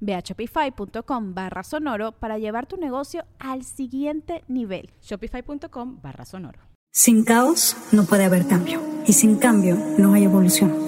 Ve a shopify.com barra sonoro para llevar tu negocio al siguiente nivel. Shopify.com barra sonoro. Sin caos no puede haber cambio y sin cambio no hay evolución.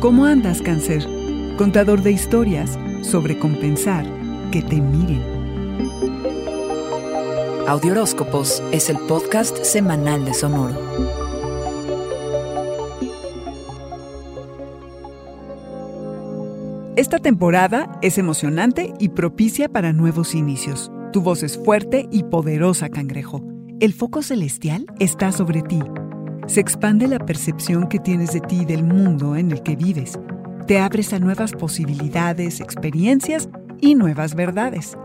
¿Cómo andas, cáncer? Contador de historias sobre compensar, que te miren. Audioróscopos es el podcast semanal de Sonoro. Esta temporada es emocionante y propicia para nuevos inicios. Tu voz es fuerte y poderosa, cangrejo. El foco celestial está sobre ti se expande la percepción que tienes de ti y del mundo en el que vives. Te abres a nuevas posibilidades, experiencias y nuevas verdades.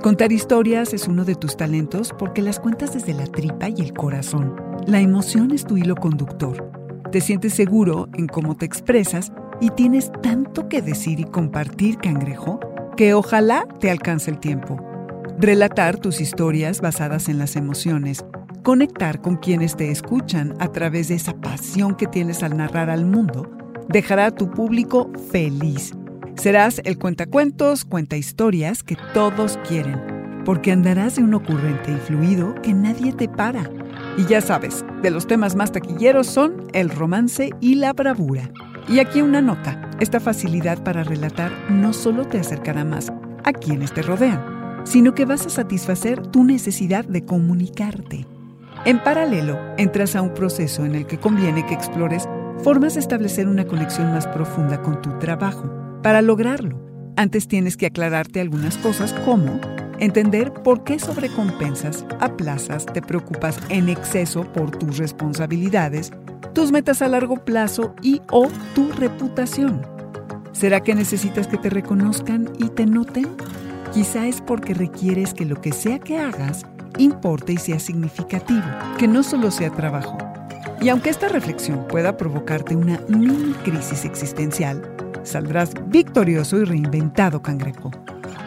Contar historias es uno de tus talentos porque las cuentas desde la tripa y el corazón. La emoción es tu hilo conductor. Te sientes seguro en cómo te expresas y tienes tanto que decir y compartir, cangrejo, que ojalá te alcance el tiempo. Relatar tus historias basadas en las emociones Conectar con quienes te escuchan a través de esa pasión que tienes al narrar al mundo dejará a tu público feliz. Serás el cuentacuentos, cuenta historias que todos quieren, porque andarás de un ocurrente y fluido que nadie te para. Y ya sabes, de los temas más taquilleros son el romance y la bravura. Y aquí una nota, esta facilidad para relatar no solo te acercará más a quienes te rodean, sino que vas a satisfacer tu necesidad de comunicarte. En paralelo, entras a un proceso en el que conviene que explores formas de establecer una conexión más profunda con tu trabajo. Para lograrlo, antes tienes que aclararte algunas cosas como entender por qué sobrecompensas, aplazas, te preocupas en exceso por tus responsabilidades, tus metas a largo plazo y o tu reputación. ¿Será que necesitas que te reconozcan y te noten? Quizá es porque requieres que lo que sea que hagas importe y sea significativo, que no solo sea trabajo. Y aunque esta reflexión pueda provocarte una mini crisis existencial, saldrás victorioso y reinventado, cangrejo.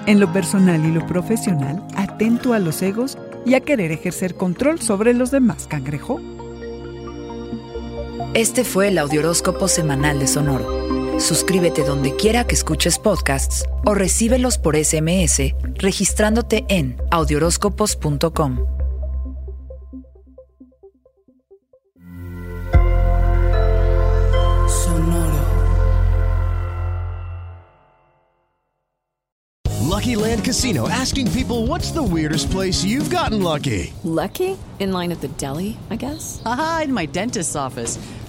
En lo personal y lo profesional, atento a los egos y a querer ejercer control sobre los demás, cangrejo. Este fue el Audioróscopo Semanal de Sonoro. Suscríbete donde quiera que escuches podcasts o recíbelos por SMS registrándote en audioróscopos.com. Sonoro. Lucky Land Casino asking people what's the weirdest place you've gotten lucky? Lucky? In line at the deli, I guess? Aha, in my dentist's office.